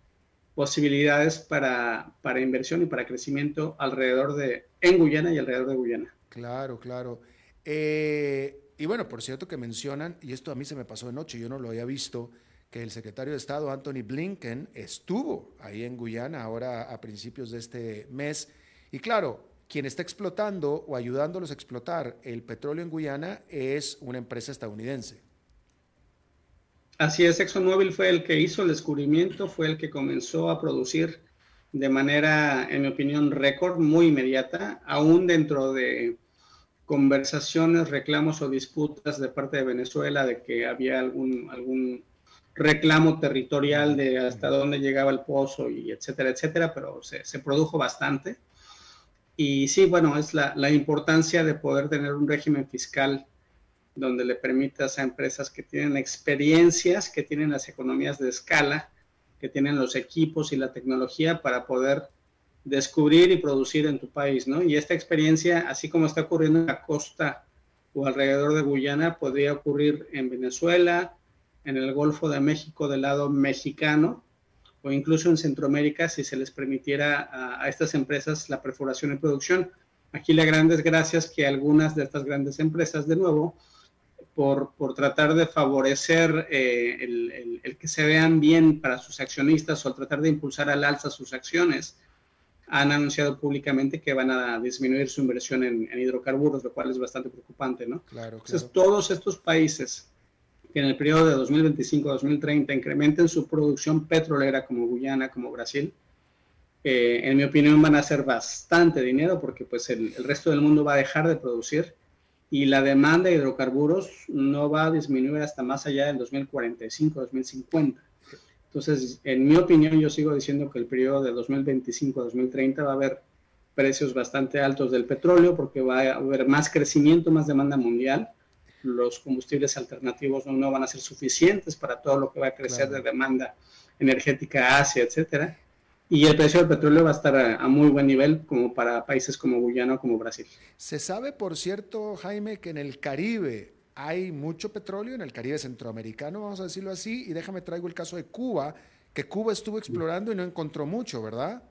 posibilidades para, para inversión y para crecimiento alrededor de, en Guyana y alrededor de Guyana. Claro, claro. Eh, y bueno, por cierto que mencionan, y esto a mí se me pasó de noche, yo no lo había visto, que el secretario de Estado Anthony Blinken estuvo ahí en Guyana ahora a principios de este mes. Y claro, quien está explotando o ayudándolos a explotar el petróleo en Guyana es una empresa estadounidense. Así es, ExxonMobil fue el que hizo el descubrimiento, fue el que comenzó a producir de manera, en mi opinión, récord, muy inmediata, aún dentro de conversaciones, reclamos o disputas de parte de Venezuela de que había algún, algún reclamo territorial de hasta dónde llegaba el pozo y etcétera, etcétera, pero se, produjo bastante. Y sí, bueno, es la, la importancia de poder tener un régimen fiscal donde le permitas a empresas que tienen experiencias, que tienen las economías de escala, que tienen los equipos y la tecnología para poder descubrir y producir en tu país, ¿no? Y esta experiencia, así como está ocurriendo en la costa o alrededor de Guyana, podría ocurrir en Venezuela, en el Golfo de México del lado mexicano, o incluso en Centroamérica si se les permitiera a, a estas empresas la perforación y producción. Aquí la grandes gracias que algunas de estas grandes empresas, de nuevo, por, por tratar de favorecer eh, el, el, que se vean bien para sus accionistas o tratar de impulsar al alza sus acciones, han anunciado públicamente que van a disminuir su inversión en, hidrocarburos, lo cual es bastante preocupante, ¿no? Claro, Entonces, todos estos países que en el periodo de 2025-2030 incrementen su producción petrolera como Guyana, como Brasil, eh, en mi opinión van a hacer bastante dinero porque pues el, el, resto del mundo va a dejar de producir y la demanda de hidrocarburos no va a disminuir hasta más allá del 2045, 2050. Entonces, en mi opinión, yo sigo diciendo que el periodo de 2025 2030 va a haber precios bastante altos del petróleo porque va a haber más crecimiento, más demanda mundial. Los combustibles alternativos no, van a ser suficientes para todo lo que va a crecer de demanda energética Asia, etcétera y el precio del petróleo va a estar a, muy buen nivel como para países como Guyana o como Brasil. Se sabe, por cierto, Jaime, que en el Caribe hay mucho petróleo, en el Caribe centroamericano, vamos a decirlo así, y déjame traigo el caso de Cuba, que Cuba estuvo explorando y no encontró mucho, ¿verdad?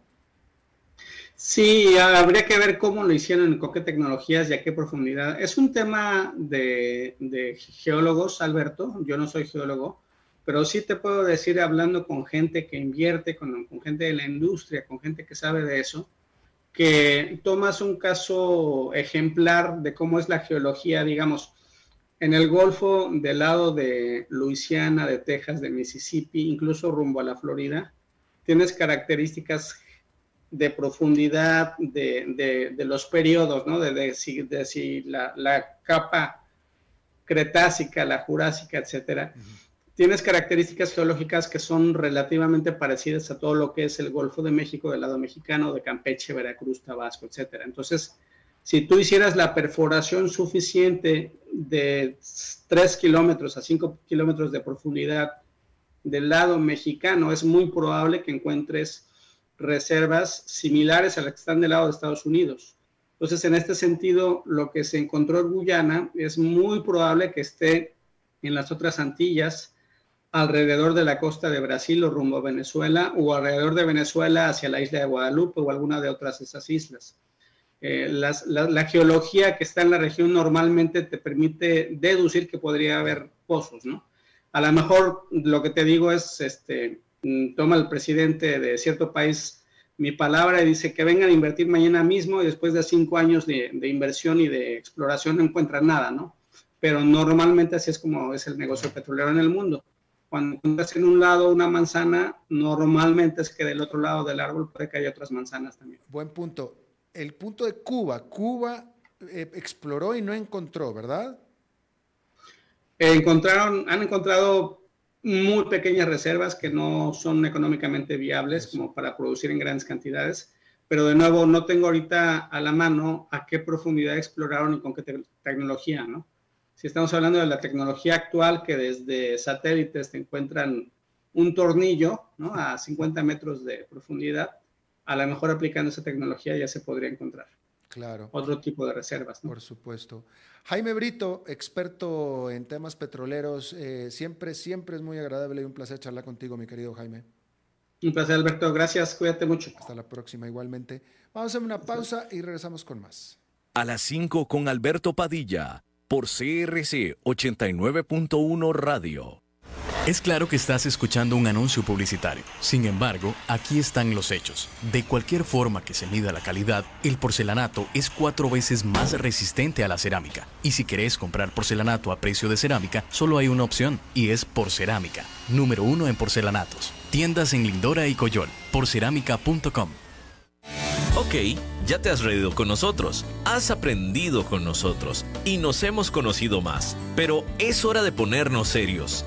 Sí, habría que ver cómo lo hicieron en Coque Tecnologías y a qué profundidad. Es un tema de, de geólogos, Alberto, yo no soy geólogo, pero sí te puedo decir, hablando con gente que invierte, con, con, gente de la industria, con gente que sabe de eso, que tomas un caso ejemplar de cómo es la geología, digamos, en el Golfo del lado de Luisiana, de Texas, de Mississippi, incluso rumbo a la Florida, tienes características de profundidad de, de, de los periodos, ¿no? De, de si, la, la, capa cretácica, la jurásica, etcétera. Uh -huh tienes características geológicas que son relativamente parecidas a todo lo que es el Golfo de México del lado mexicano, de Campeche, Veracruz, Tabasco, etcétera. Entonces, si tú hicieras la perforación suficiente de 3 kilómetros a 5 kilómetros de profundidad del lado mexicano, es muy probable que encuentres reservas similares a las que están del lado de Estados Unidos. Entonces, en este sentido, lo que se encontró en Guyana es muy probable que esté en las otras Antillas, alrededor de la costa de Brasil o rumbo a Venezuela o alrededor de Venezuela hacia la isla de Guadalupe o alguna de otras de esas islas. Eh, la, la, geología que está en la región normalmente te permite deducir que podría haber pozos, ¿no? A lo mejor lo que te digo es, este, toma el presidente de cierto país mi palabra y dice que vengan a invertir mañana mismo y después de cinco años de, de inversión y de exploración no encuentran nada, ¿no? Pero normalmente así es como es el negocio petrolero en el mundo cuando encuentras en un lado una manzana, normalmente es que del otro lado del árbol puede que haya otras manzanas también. Buen punto. El punto de Cuba. Cuba eh, exploró y no encontró, ¿verdad? Eh, encontraron, han encontrado muy pequeñas reservas que no son económicamente viables como para producir en grandes cantidades, pero de nuevo no tengo ahorita a la mano a qué profundidad exploraron y con qué tecnología, ¿no? Si estamos hablando de la tecnología actual, que desde satélites te encuentran un tornillo, ¿no? A 50 metros de profundidad, a lo mejor aplicando esa tecnología ya se podría encontrar. Claro. Otro tipo de reservas. Por supuesto. Jaime Brito, experto en temas petroleros, eh, siempre, siempre es muy agradable y un placer charlar contigo, mi querido Jaime. Un placer, Alberto. Gracias. Cuídate mucho. Hasta la próxima, igualmente. Vamos a hacer una pausa y regresamos con más. A las 5 con Alberto Padilla, por CRC 89.1 Radio. Es claro que estás escuchando un anuncio publicitario. Sin embargo, aquí están los hechos. De cualquier forma que se mida la calidad, el porcelanato es cuatro veces más resistente a la cerámica. Y si querés comprar porcelanato a precio de cerámica, solo hay una opción, y es Porcerámica, número uno en porcelanatos. Tiendas en Lindora y Coyol, porcerámica.com. Ok, ya te has reído con nosotros, has aprendido con nosotros y nos hemos conocido más, pero es hora de ponernos serios.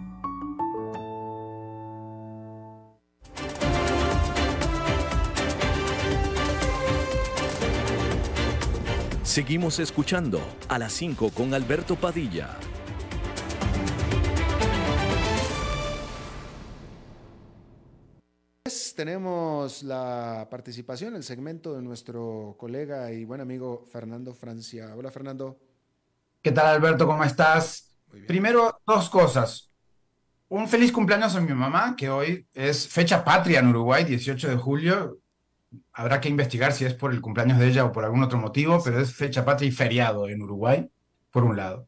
Seguimos escuchando a las 5 con Alberto Padilla. Pues, tenemos la participación, el segmento de nuestro colega y buen amigo Fernando Francia. Hola Fernando. ¿Qué tal Alberto? ¿Cómo estás? Primero, dos cosas. Un feliz cumpleaños a mi mamá, que hoy es fecha patria en Uruguay, 18 de julio habrá que investigar si es por el cumpleaños de ella o por algún otro motivo, pero es fecha patria y feriado en Uruguay, por un lado.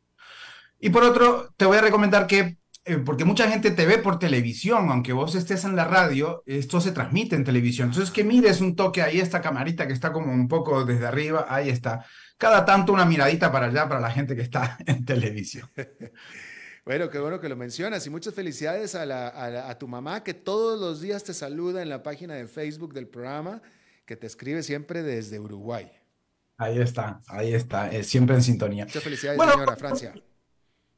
Y por otro, te voy a recomendar que, eh, porque mucha gente te ve por televisión, aunque vos estés en la radio, esto se transmite en televisión. Entonces, que mires un toque ahí, esta camarita que está como un poco desde arriba, ahí está. Cada tanto una miradita para allá para la gente que está en televisión. Bueno, qué bueno que lo mencionas y muchas felicidades a, a, tu mamá que todos los días te saluda en la página de Facebook del programa, que te escribe siempre desde Uruguay. Ahí está, ahí está, siempre en sintonía. Muchas felicidades, señora Francia.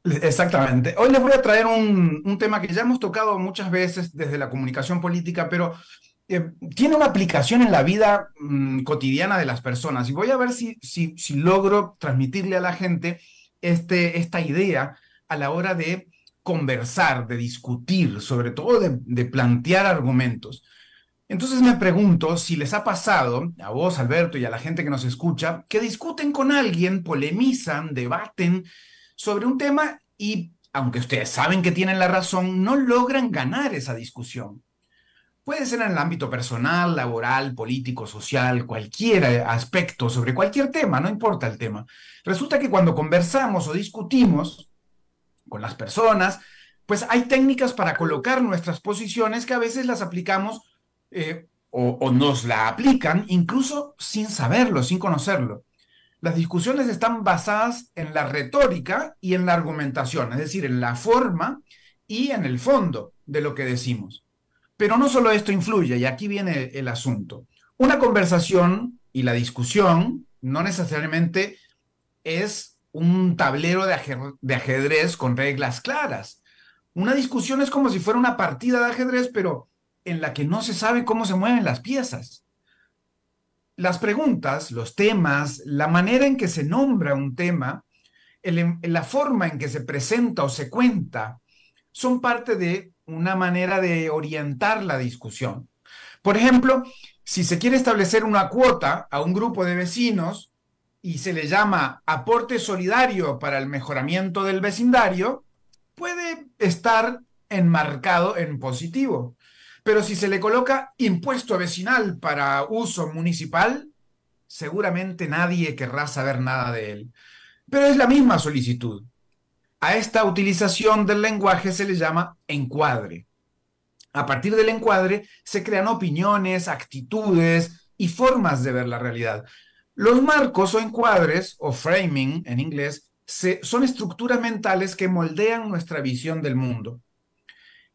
Exactamente. Hoy les voy a traer un, un, tema que ya hemos tocado muchas veces desde la comunicación política, pero eh, tiene una aplicación en la vida mm, cotidiana de las personas. Y voy a ver si, si, si logro transmitirle a la gente este, esta idea a la hora de conversar, de discutir, sobre todo de, plantear argumentos. Entonces me pregunto si les ha pasado, a vos, Alberto, y a la gente que nos escucha, que discuten con alguien, polemizan, debaten sobre un tema y, aunque ustedes saben que tienen la razón, no logran ganar esa discusión. Puede ser en el ámbito personal, laboral, político, social, cualquier aspecto sobre cualquier tema, no importa el tema. Resulta que cuando conversamos o discutimos, con las personas, pues hay técnicas para colocar nuestras posiciones que a veces las aplicamos eh, o, nos la aplican incluso sin saberlo, sin conocerlo. Las discusiones están basadas en la retórica y en la argumentación, es decir, en la forma y en el fondo de lo que decimos. Pero no solo esto influye, y aquí viene el asunto. Una conversación y la discusión no necesariamente es un tablero de, ajedrez con reglas claras. Una discusión es como si fuera una partida de ajedrez, pero en la que no se sabe cómo se mueven las piezas. Las preguntas, los temas, la manera en que se nombra un tema, la forma en que se presenta o se cuenta, son parte de una manera de orientar la discusión. Por ejemplo, si se quiere establecer una cuota a un grupo de vecinos, y se le llama aporte solidario para el mejoramiento del vecindario, puede estar enmarcado en positivo. Pero si se le coloca impuesto vecinal para uso municipal, seguramente nadie querrá saber nada de él. Pero es la misma solicitud. A esta utilización del lenguaje se le llama encuadre. A partir del encuadre se crean opiniones, actitudes y formas de ver la realidad. Los marcos o encuadres, o framing en inglés, son estructuras mentales que moldean nuestra visión del mundo.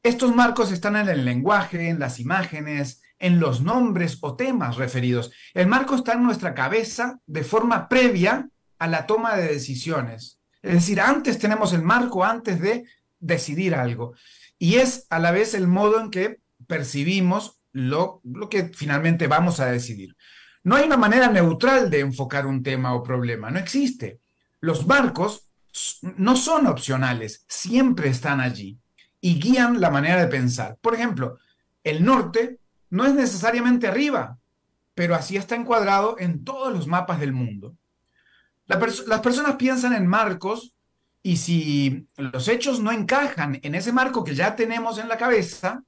Estos marcos están en el lenguaje, en las imágenes, en los nombres o temas referidos. El marco está en nuestra cabeza de forma previa a la toma de decisiones. Es decir, antes tenemos el marco antes de decidir algo. Y es a la vez el modo en que percibimos lo, lo que finalmente vamos a decidir. No hay una manera neutral de enfocar un tema o problema, no existe. Los marcos no son opcionales, siempre están allí y guían la manera de pensar. Por ejemplo, el norte no es necesariamente arriba, pero así está encuadrado en todos los mapas del mundo. las personas piensan en marcos y si los hechos no encajan en ese marco que ya tenemos en la cabeza,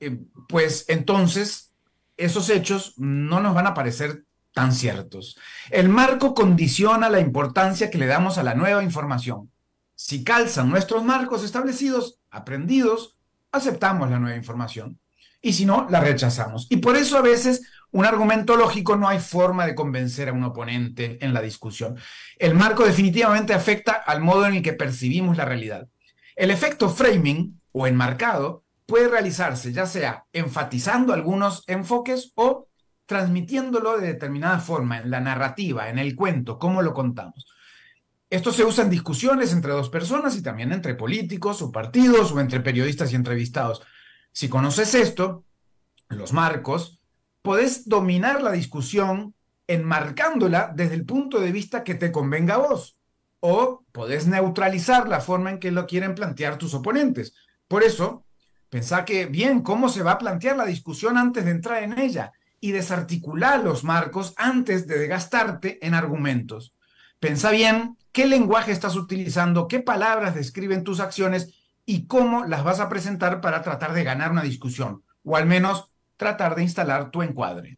eh, pues entonces esos hechos no nos van a parecer tan ciertos. El marco condiciona la importancia que le damos a la nueva información. Si calzan nuestros marcos establecidos, aprendidos, aceptamos la nueva información. Y si no, la rechazamos. Y por eso a veces un argumento lógico no hay forma de convencer a un oponente en la discusión. El marco definitivamente afecta al modo en el que percibimos la realidad. El efecto framing o enmarcado puede realizarse ya sea enfatizando algunos enfoques o transmitiéndolo de determinada forma en la narrativa, en el cuento, cómo lo contamos. Esto se usa en discusiones entre dos personas y también entre políticos o partidos o entre periodistas y entrevistados. Si conoces esto, los marcos, podés dominar la discusión enmarcándola desde el punto de vista que te convenga a vos. O podés neutralizar la forma en que lo quieren plantear tus oponentes. Por eso, Pensá que bien cómo se va a plantear la discusión antes de entrar en ella y desarticular los marcos antes de desgastarte en argumentos. Pensá bien qué lenguaje estás utilizando, qué palabras describen tus acciones y cómo las vas a presentar para tratar de ganar una discusión o al menos tratar de instalar tu encuadre.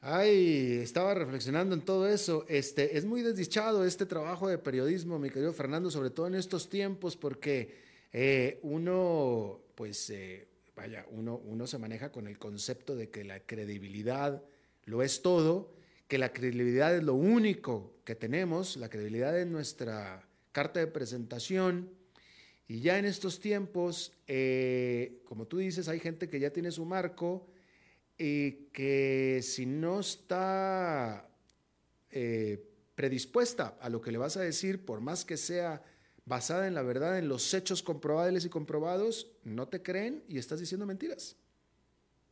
Ay, estaba reflexionando en todo eso. Este, es muy desdichado este trabajo de periodismo, mi querido Fernando, sobre todo en estos tiempos, porque eh, uno, pues, eh, vaya, uno, uno se maneja con el concepto de que la credibilidad lo es todo, que la credibilidad es lo único que tenemos, la credibilidad es nuestra carta de presentación. Y ya en estos tiempos, eh, como tú dices, hay gente que ya tiene su marco y que si no está predispuesta a lo que le vas a decir, por más que sea basada en la verdad, en los hechos comprobables y comprobados, no te creen y estás diciendo mentiras.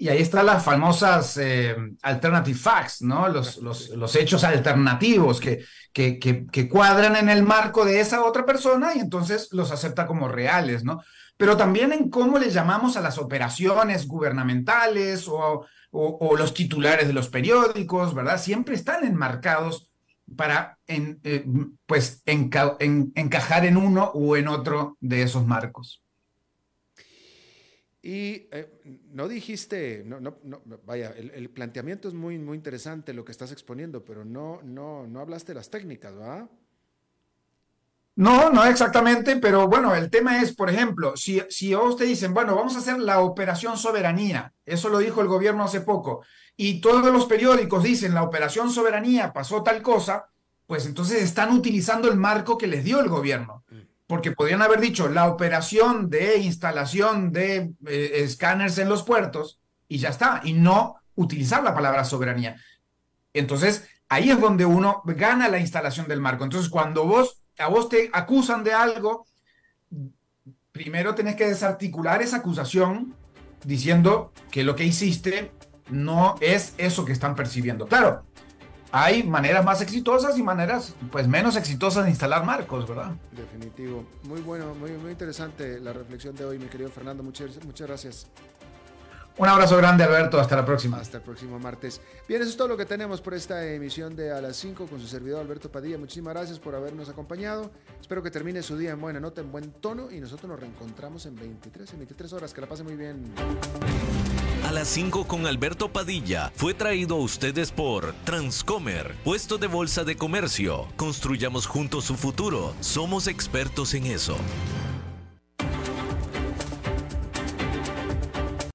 Y ahí están las famosas eh, alternative facts, ¿no? Los, los, hechos alternativos que, que, que, cuadran en el marco de esa otra persona y entonces los acepta como reales, ¿no? Pero también en cómo le llamamos a las operaciones gubernamentales o, o, o los titulares de los periódicos, ¿verdad? Siempre están enmarcados para en, eh, pues encajar en uno o en otro de esos marcos. Y eh, no dijiste, no, no, vaya, el, planteamiento es muy, muy interesante lo que estás exponiendo, pero no, no, no hablaste de las técnicas, ¿verdad? No, no exactamente, pero bueno, el tema es, por ejemplo, si, si a te dicen, bueno, vamos a hacer la operación soberanía, eso lo dijo el gobierno hace poco, y todos los periódicos dicen la operación soberanía pasó tal cosa, pues entonces están utilizando el marco que les dio el gobierno. Porque podrían haber dicho la operación de instalación de eh, escáneres en los puertos y ya está, y no utilizar la palabra soberanía. Entonces, ahí es donde uno gana la instalación del marco. Entonces, cuando vos, a vos te acusan de algo, primero tenés que desarticular esa acusación diciendo que lo que hiciste no es eso que están percibiendo. Claro, hay maneras más exitosas y maneras pues menos exitosas de instalar marcos, ¿verdad? Definitivo. Muy bueno, muy, interesante la reflexión de hoy, mi querido Fernando. Muchas, muchas gracias. Un abrazo grande, Alberto. Hasta la próxima. Hasta el próximo martes. Bien, eso es todo lo que tenemos por esta emisión de A las 5 con su servidor Alberto Padilla. Muchísimas gracias por habernos acompañado. Espero que termine su día en buena nota, en buen tono y nosotros nos reencontramos en 23, en 23 horas. Que la pase muy bien. A las 5 con Alberto Padilla fue traído a ustedes por Transcomer, puesto de bolsa de comercio. Construyamos juntos su futuro. Somos expertos en eso.